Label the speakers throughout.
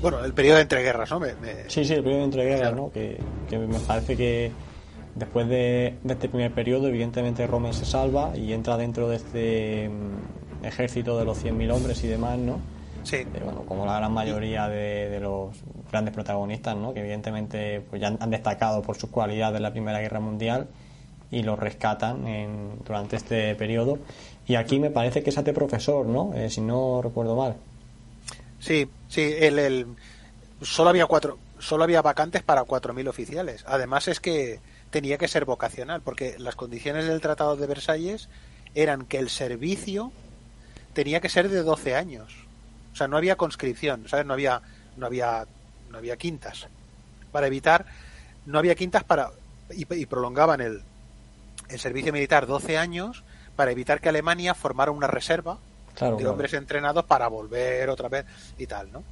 Speaker 1: Bueno, el periodo de entreguerras, ¿no? Me, me...
Speaker 2: Sí, sí, el periodo de entreguerras, ¿no? Que, que me parece que después de, de, este primer periodo, evidentemente Rommel se salva y entra dentro de este um, ejército de los 100.000 hombres y demás, ¿no?
Speaker 1: Sí.
Speaker 2: Eh, bueno, como la gran mayoría de, de, los grandes protagonistas, ¿no? Que evidentemente pues ya han destacado por sus cualidades en la Primera Guerra Mundial y los rescatan en, durante este periodo. Y aquí me parece que es de profesor, ¿no? Eh, si no recuerdo mal.
Speaker 1: Sí, sí, el, el, solo había cuatro, solo había vacantes para 4.000 oficiales. Además es que tenía que ser vocacional, porque las condiciones del Tratado de Versalles eran que el servicio tenía que ser de 12 años. O sea, no había conscripción, ¿sabes? No había, no había, no había quintas. Para evitar, no había quintas para y, y prolongaban el, el servicio militar 12 años para evitar que Alemania formara una reserva
Speaker 2: claro,
Speaker 1: de
Speaker 2: claro.
Speaker 1: hombres entrenados para volver otra vez y tal, ¿no?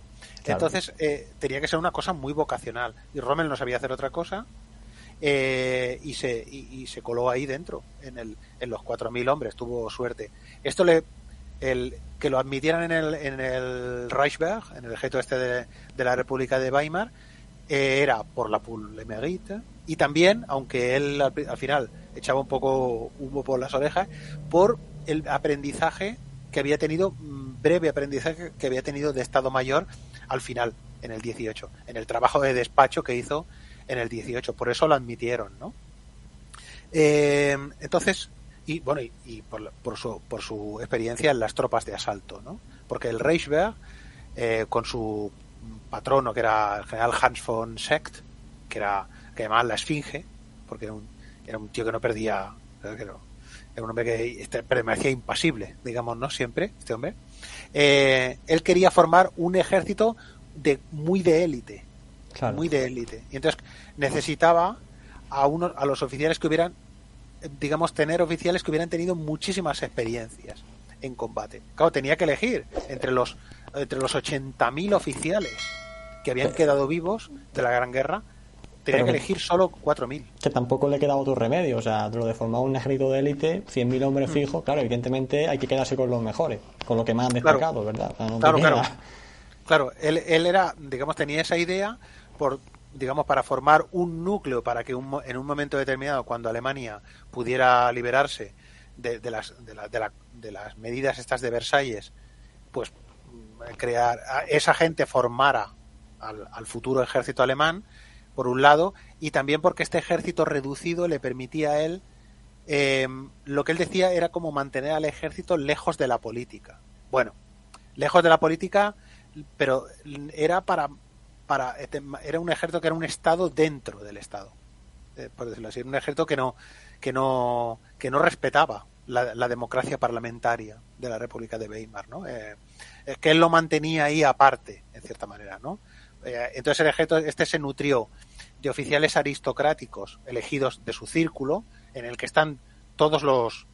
Speaker 2: Claro.
Speaker 1: Entonces eh, tenía que ser una cosa muy vocacional y Rommel no sabía hacer otra cosa eh, y, se, y, y, se coló ahí dentro en, el, en los 4.000 hombres, tuvo suerte. Esto le el que lo admitieran en el, en el Reichsberg, en el ejército este de, de la República de Weimar, eh, era por la Mérite y también, aunque él al, al, final echaba un poco humo por las orejas, por el aprendizaje que había tenido, mm, breve aprendizaje que había tenido de Estado Mayor al final, en el 18, en el trabajo de despacho que hizo en el 18, por eso lo admitieron, ¿no? Eh, entonces, y bueno, y, y por, por, su, por su experiencia en las tropas de asalto, ¿no? Porque el Reichswehr, eh, con su patrono, que era el general Hans von Secht, que era que llamaban la Esfinge, porque era un, era un tío que no perdía, era, era un hombre que este, permanecía impasible, digamos, ¿no? Siempre, este hombre. Eh, él quería formar un ejército de muy de élite,
Speaker 2: claro.
Speaker 1: muy de élite. Y entonces necesitaba a unos, a los oficiales que hubieran, digamos, tener oficiales que hubieran tenido muchísimas experiencias en combate. Claro, tenía que elegir entre los entre los 80.000 oficiales que habían quedado vivos de la Gran Guerra, tenía que elegir solo 4.000.
Speaker 2: Que tampoco le quedaba otro remedio, o sea, lo de formar un ejército de élite, 100.000 hombres mm. fijos, claro, evidentemente hay que quedarse con los mejores, con lo que más han destacado,
Speaker 1: claro.
Speaker 2: ¿verdad? O sea, no
Speaker 1: claro, claro. Claro, él, él era, digamos, tenía esa idea por digamos, para formar un núcleo para que un, en un momento determinado, cuando Alemania pudiera liberarse de, de, las, de, la, de, la, de las medidas estas de Versalles, pues crear, esa gente formara al, al, futuro ejército alemán, por un lado, y también porque este ejército reducido le permitía a él, eh, lo que él decía era como mantener al ejército lejos de la política. Bueno, lejos de la política, pero era para para era un ejército que era un estado dentro del estado eh, por decirlo así un ejército que no que no que no respetaba la, la democracia parlamentaria de la República de Weimar no eh, que él lo mantenía ahí aparte en cierta manera no eh, entonces el ejército este se nutrió de oficiales aristocráticos elegidos de su círculo en el que están todos los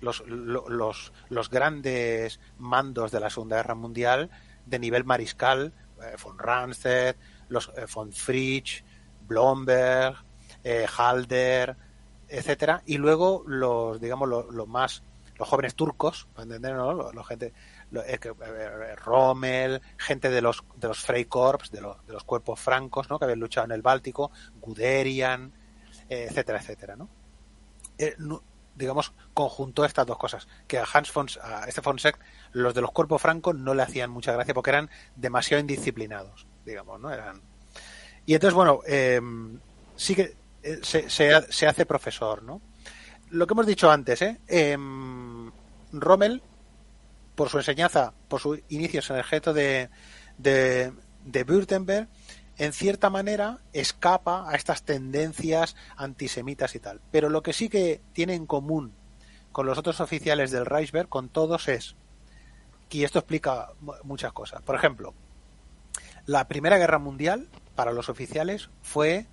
Speaker 1: los, los, los grandes mandos de la Segunda Guerra Mundial de nivel mariscal von Randstedt, los eh, von Fritsch, Blomberg, eh, Halder, etcétera, y luego los, digamos, los, los más, los jóvenes turcos, entender, ¿no? Los, gente, eh, Rommel, gente de los, de los Freikorps, de los, de los cuerpos francos, ¿no? Que habían luchado en el Báltico, Guderian, etcétera, etcétera, ¿no? no digamos, conjuntó estas dos cosas. Que a Hans von, a este Fonseca, los de los cuerpos francos no le hacían mucha gracia porque eran demasiado indisciplinados, digamos, ¿no? Eran. Y entonces, bueno, eh, sí que se, se, se, hace profesor, ¿no? Lo que hemos dicho antes, ¿eh? eh Rommel, por su enseñanza, por sus inicios en el ejército de, de, de Württemberg, en cierta manera escapa a estas tendencias antisemitas y tal. Pero lo que sí que tiene en común con los otros oficiales del Reichswehr, con todos, es, y esto explica muchas cosas. Por ejemplo, La Primera Guerra Mundial, para los oficiales, fue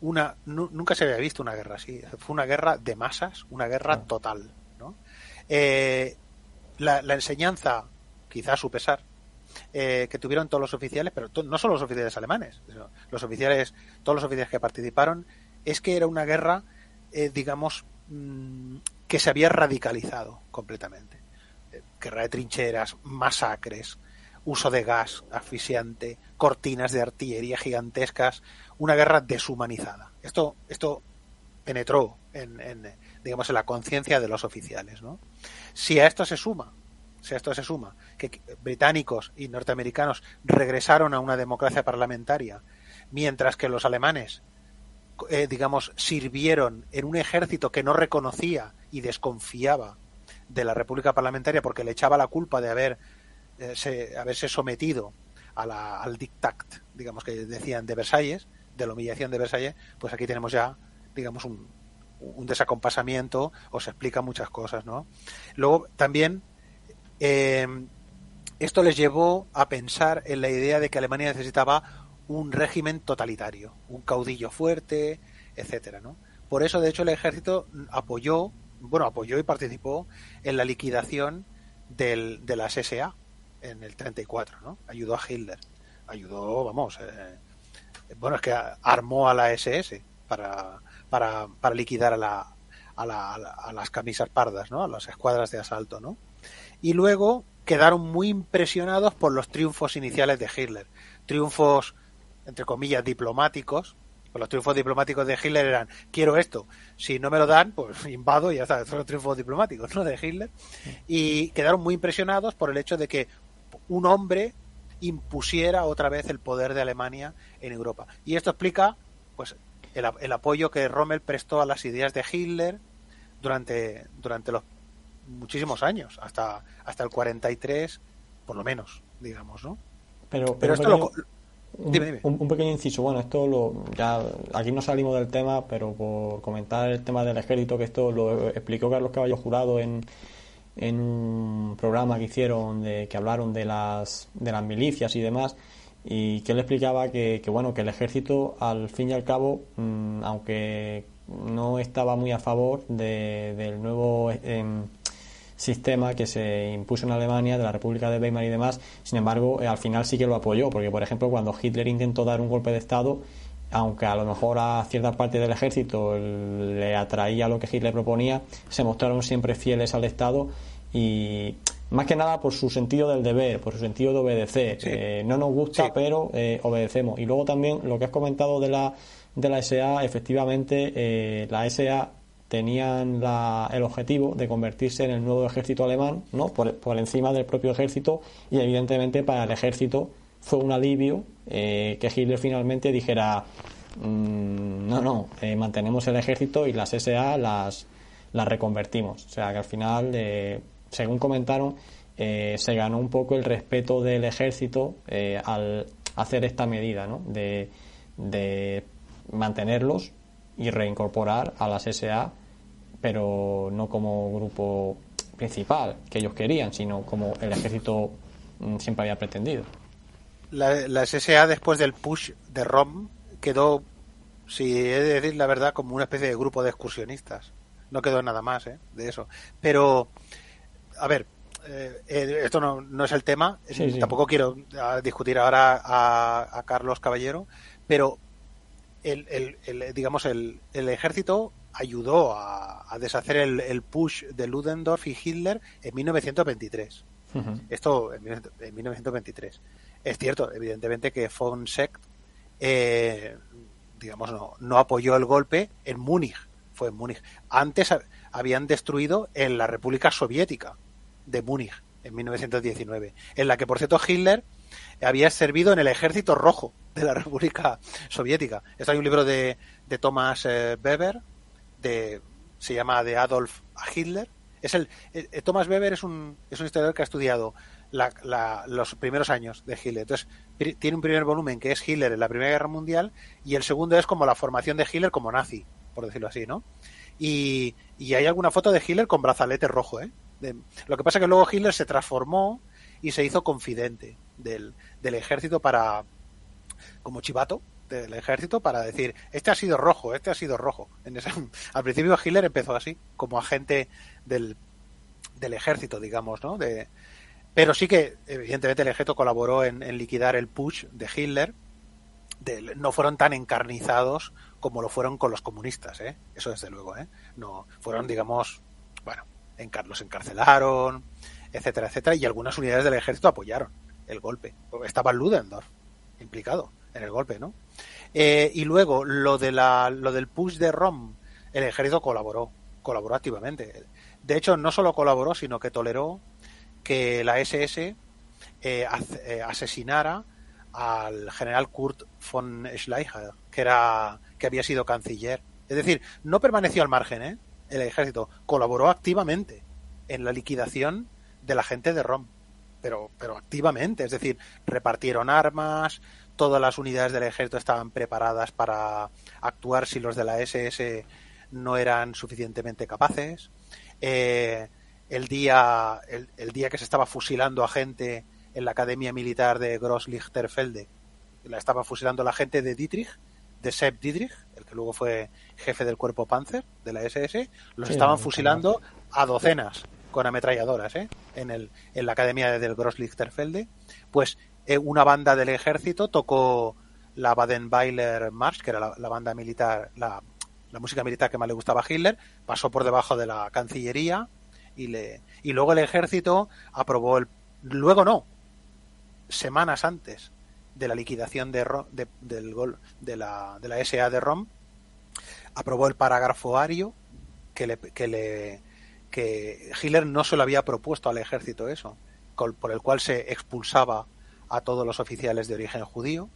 Speaker 1: una. nunca se había visto una guerra así. Fue una guerra de masas, una guerra total. ¿no? Eh, la, enseñanza, quizás a su pesar, eh, que tuvieron todos los oficiales, pero no solo los oficiales alemanes, los oficiales, todos los oficiales que participaron, es que era una guerra, eh, digamos, mm, que se había radicalizado completamente. guerra de trincheras, masacres, uso de gas asfixiante, cortinas de artillería gigantescas, una guerra deshumanizada. Esto, esto penetró en, digamos, en la conciencia de los oficiales. ¿no? Si a esto se suma, si a esto se suma que británicos y norteamericanos regresaron a una democracia parlamentaria, mientras que los alemanes, eh, digamos, sirvieron en un ejército que no reconocía y desconfiaba de la República Parlamentaria porque le echaba la culpa de haber eh, haberse sometido a la, al dictat, digamos que decían de Versalles, de la humillación de Versalles, pues aquí tenemos ya, digamos, un, un desacompasamiento, os explica muchas cosas, ¿no? Luego también eh, esto les llevó a pensar en la idea de que Alemania necesitaba un régimen totalitario, un caudillo fuerte, etcétera, ¿no? Por eso, de hecho, el ejército apoyó, bueno, apoyó y participó en la liquidación del, de las SA, en el 34, ¿no? Ayudó a Hitler. Ayudó, vamos, eh, bueno, es que armó a la SS para, para, liquidar a, la, a, la, a, las camisas pardas. A las escuadras de asalto. Y luego quedaron muy impresionados por los triunfos iniciales de Hitler. Triunfos, entre comillas, diplomáticos, pues los triunfos diplomáticos de Hitler eran quiero esto, si no me lo dan, pues invado y ya está, son los triunfos diplomáticos ¿no? de Hitler. Y quedaron muy impresionados por el hecho de que un hombre impusiera otra vez el poder de Alemania en Europa. Y esto explica pues el, el, apoyo que Rommel prestó a las ideas de Hitler durante, durante los muchísimos años, hasta, hasta el 43, por lo menos, digamos, ¿no?
Speaker 2: Pero, pero, esto lo, Un, pequeño inciso, bueno, esto lo, ya aquí no salimos del tema, pero por comentar el tema del ejército, que esto lo explicó Carlos Caballo Jurado en, en un programa que hicieron de que hablaron de las de las milicias y demás y que él explicaba que, bueno que el ejército al fin y al cabo mm, aunque no estaba muy a favor del nuevo em, sistema que se impuso en Alemania de la República de Weimar y demás sin embargo eh, al final sí que lo apoyó porque por ejemplo cuando Hitler intentó dar un golpe de estado aunque a lo mejor a cierta parte del ejército le atraía lo que Hitler proponía, se mostraron siempre fieles al Estado y más que nada por su sentido del deber, por su sentido de obedecer. Eh, no nos gusta, pero eh, obedecemos. Y luego también lo que has comentado de la, de la SA, efectivamente, eh, la SA tenían la, el objetivo de convertirse en el nuevo ejército alemán, ¿no? Por, por encima del propio ejército, y evidentemente para el ejército fue un alivio eh, que Hitler finalmente dijera mm, no, no, mantenemos el ejército y las SA las, las reconvertimos. O sea que al final, eh, según comentaron, se ganó un poco el respeto del ejército al hacer esta medida ¿no? de, mantenerlos y reincorporar a las SA, pero no como grupo principal que ellos querían, sino como el ejército mm, siempre había pretendido
Speaker 1: la, SSA después del push de ROM quedó, si he de decir la verdad, como una especie de grupo de excursionistas. No quedó nada más ¿eh? de eso. Pero, a ver, eh, eh, esto no, no, es el tema. Tampoco quiero ah, discutir ahora a, Carlos Caballero, pero el, el, digamos el, el, ejército ayudó a, a deshacer el, push de Ludendorff y Hitler en 1923. Esto en, en 1923. Es cierto, evidentemente, que von Sekt, eh, digamos, no, no apoyó el golpe en Múnich. Fue en Múnich. Antes habían destruido en la República Soviética de Múnich, en 1919, en la que, por cierto, Hitler había servido en el ejército rojo de la República Soviética. Esto hay un libro de, de Thomas eh, Weber, de, se llama de Adolf Hitler. Es el, eh, Thomas Weber es un, es un historiador que ha estudiado los primeros años de Hitler. Entonces, tiene un primer volumen que es Hitler en la Primera Guerra Mundial y el segundo es como la formación de Hitler como nazi, por decirlo así, ¿no? Y, hay alguna foto de Hitler con brazalete rojo, ¿eh? Lo que pasa es que luego Hitler se transformó y se hizo confidente. del, del ejército para, como chivato, del ejército para decir, este ha sido rojo, este ha sido rojo. En al principio Hitler empezó así, como agente del, del ejército, digamos, ¿no? De, pero sí que, evidentemente, el ejército colaboró en, liquidar el push de Hitler. no fueron tan encarnizados como lo fueron con los comunistas, ¿eh? Eso desde luego, ¿eh? No, fueron, digamos, bueno, en, los encarcelaron, etcétera, etcétera, y algunas unidades del ejército apoyaron el golpe. Estaba Ludendorff implicado en el golpe, ¿no? Eh, y luego, lo, de la, lo del push de Rom, el ejército colaboró, colaboró activamente. De hecho, no solo colaboró, sino que toleró que la SS eh, eh, asesinara al general Kurt von Schleicher, que, era, que había sido canciller. Es decir, no permaneció al margen, ¿eh? El ejército colaboró activamente en la liquidación de la gente de Rom, pero, pero activamente, es decir, repartieron armas, todas las unidades del ejército estaban preparadas para actuar si los de la SS no eran suficientemente capaces. Eh, el día, el, día que se estaba fusilando a gente en la Academia Militar de Grosslichterfelde, la estaba fusilando la gente de Dietrich, de Sepp Dietrich, el que luego fue jefe del cuerpo Panzer de la SS, los estaban fusilando a docenas con ametralladoras ¿eh? en, el, en la Academia del Grosslichterfelde. Pues eh, una banda del ejército tocó la Baden-Weiler March, que era la, banda militar, la, la, música militar que más le gustaba a Hitler, pasó por debajo de la Cancillería y, le, y luego el ejército aprobó el... Luego no, semanas antes de la liquidación de, del gol, de, la, de la SA de ROM, aprobó el parágrafo ario que le, que le que Hitler no se lo había propuesto al ejército eso, por el cual se expulsaba a todos los oficiales de origen judío.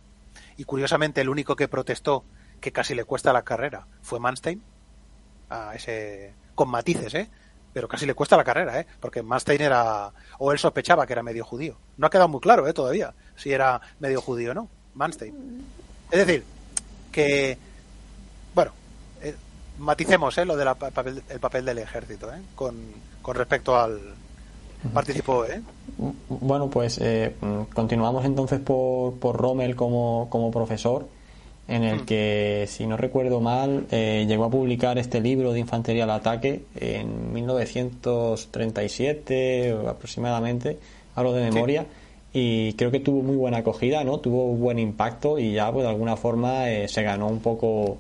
Speaker 1: Y curiosamente el único que protestó, que casi le cuesta la carrera, fue Manstein, a ese, con matices, ¿eh? pero casi le cuesta la carrera, ¿eh? porque Manstein era, o él sospechaba que era medio judío. No ha quedado muy claro ¿eh? todavía si era medio judío o no, Manstein. Es decir, que, bueno, eh, maticemos ¿eh? lo del papel, el papel del ejército ¿eh? con, con respecto al, participó, ¿eh?
Speaker 2: Bueno, pues eh, continuamos entonces por, por Rommel como, como profesor, en el mm. que, si no recuerdo mal, eh, llegó a publicar este libro de Infantería al Ataque en 1937 aproximadamente, hablo de memoria, y creo que tuvo muy buena acogida, ¿no? Tuvo buen impacto y ya, pues de alguna forma, eh, se ganó un poco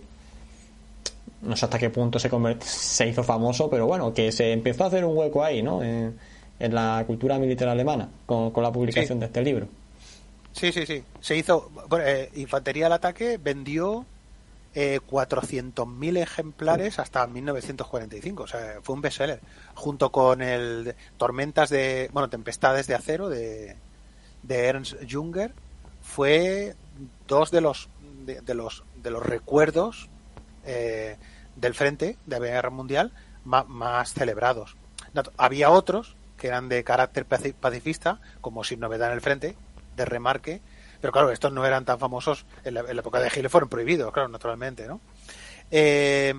Speaker 2: no sé hasta qué punto se, se hizo famoso, pero bueno, que se empezó a hacer un hueco ahí, ¿no? en la cultura militar alemana con, la publicación de este libro.
Speaker 1: Sí, sí, sí. Se hizo. Eh, Infantería al ataque vendió eh, 400.000 ejemplares hasta 1945. O sea, fue un bestseller. Junto con el Tormentas de. Bueno, Tempestades de Acero de, de Ernst Junger. Fue dos de los, de, los, de los recuerdos eh, del frente de la Guerra Mundial más, más celebrados. Había otros que eran de carácter pacifista, como Sin Novedad en el Frente, de remarque, pero claro, estos no eran tan famosos en la, época de Hitler, fueron prohibidos, claro, naturalmente, ¿no? Eh,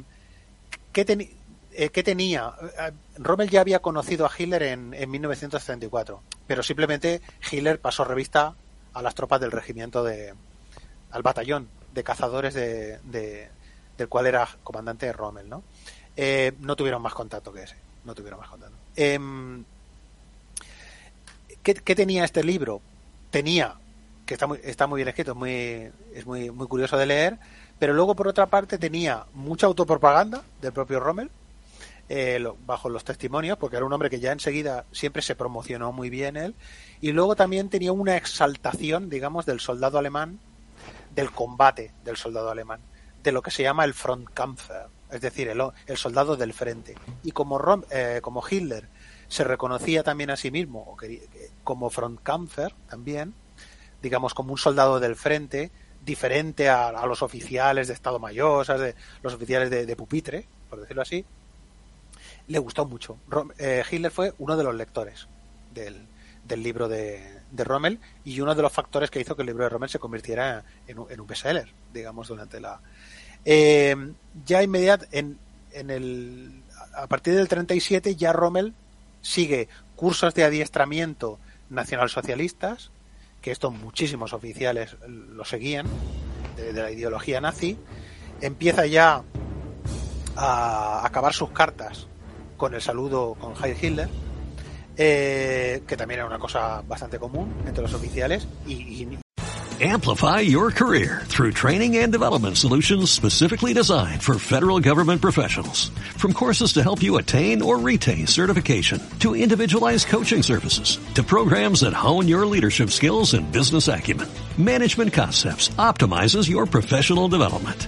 Speaker 1: ¿qué, eh, ¿qué, tenía? Eh, Rommel ya había conocido a Hitler en, en 1934, pero simplemente Hitler pasó revista a las tropas del regimiento de al batallón de cazadores de, del cual era comandante Rommel, ¿no? no tuvieron más contacto que ese, no tuvieron más contacto. Em, ¿qué, tenía este libro? Tenía, que está muy, está muy bien escrito, es muy, es muy, muy curioso de leer, pero luego por otra parte tenía mucha autopropaganda del propio Rommel, eh, bajo los testimonios, porque era un hombre que ya enseguida siempre se promocionó muy bien él, y luego también tenía una exaltación, digamos, del soldado alemán, del combate del soldado alemán, de lo que se llama el Frontkampfer, es decir, el, soldado del frente. Y como, eh, como Hitler se reconocía también a sí mismo como Frontkampfer también, digamos como un soldado del frente, diferente a, los oficiales de Estado Mayor, de, los oficiales de, pupitre, por decirlo así, le gustó mucho. Eh, Hitler fue uno de los lectores del, libro de, de, Rommel y uno de los factores que hizo que el libro de Rommel se convirtiera en, un, en un bestseller, digamos, durante la... Eh, ya inmediat, en, en el, a partir del 37 ya Rommel sigue cursos de adiestramiento nacionalsocialistas que estos muchísimos oficiales lo seguían, de, la ideología nazi, empieza ya a acabar sus cartas con el saludo con Heil Hitler, eh, que también era una cosa bastante común entre los oficiales, y,
Speaker 3: Amplify your career through training and development solutions specifically designed for federal government professionals. From courses to help you attain or retain certification, to individualized coaching services, to programs that hone your leadership skills and business acumen, Management Concepts optimizes your professional development.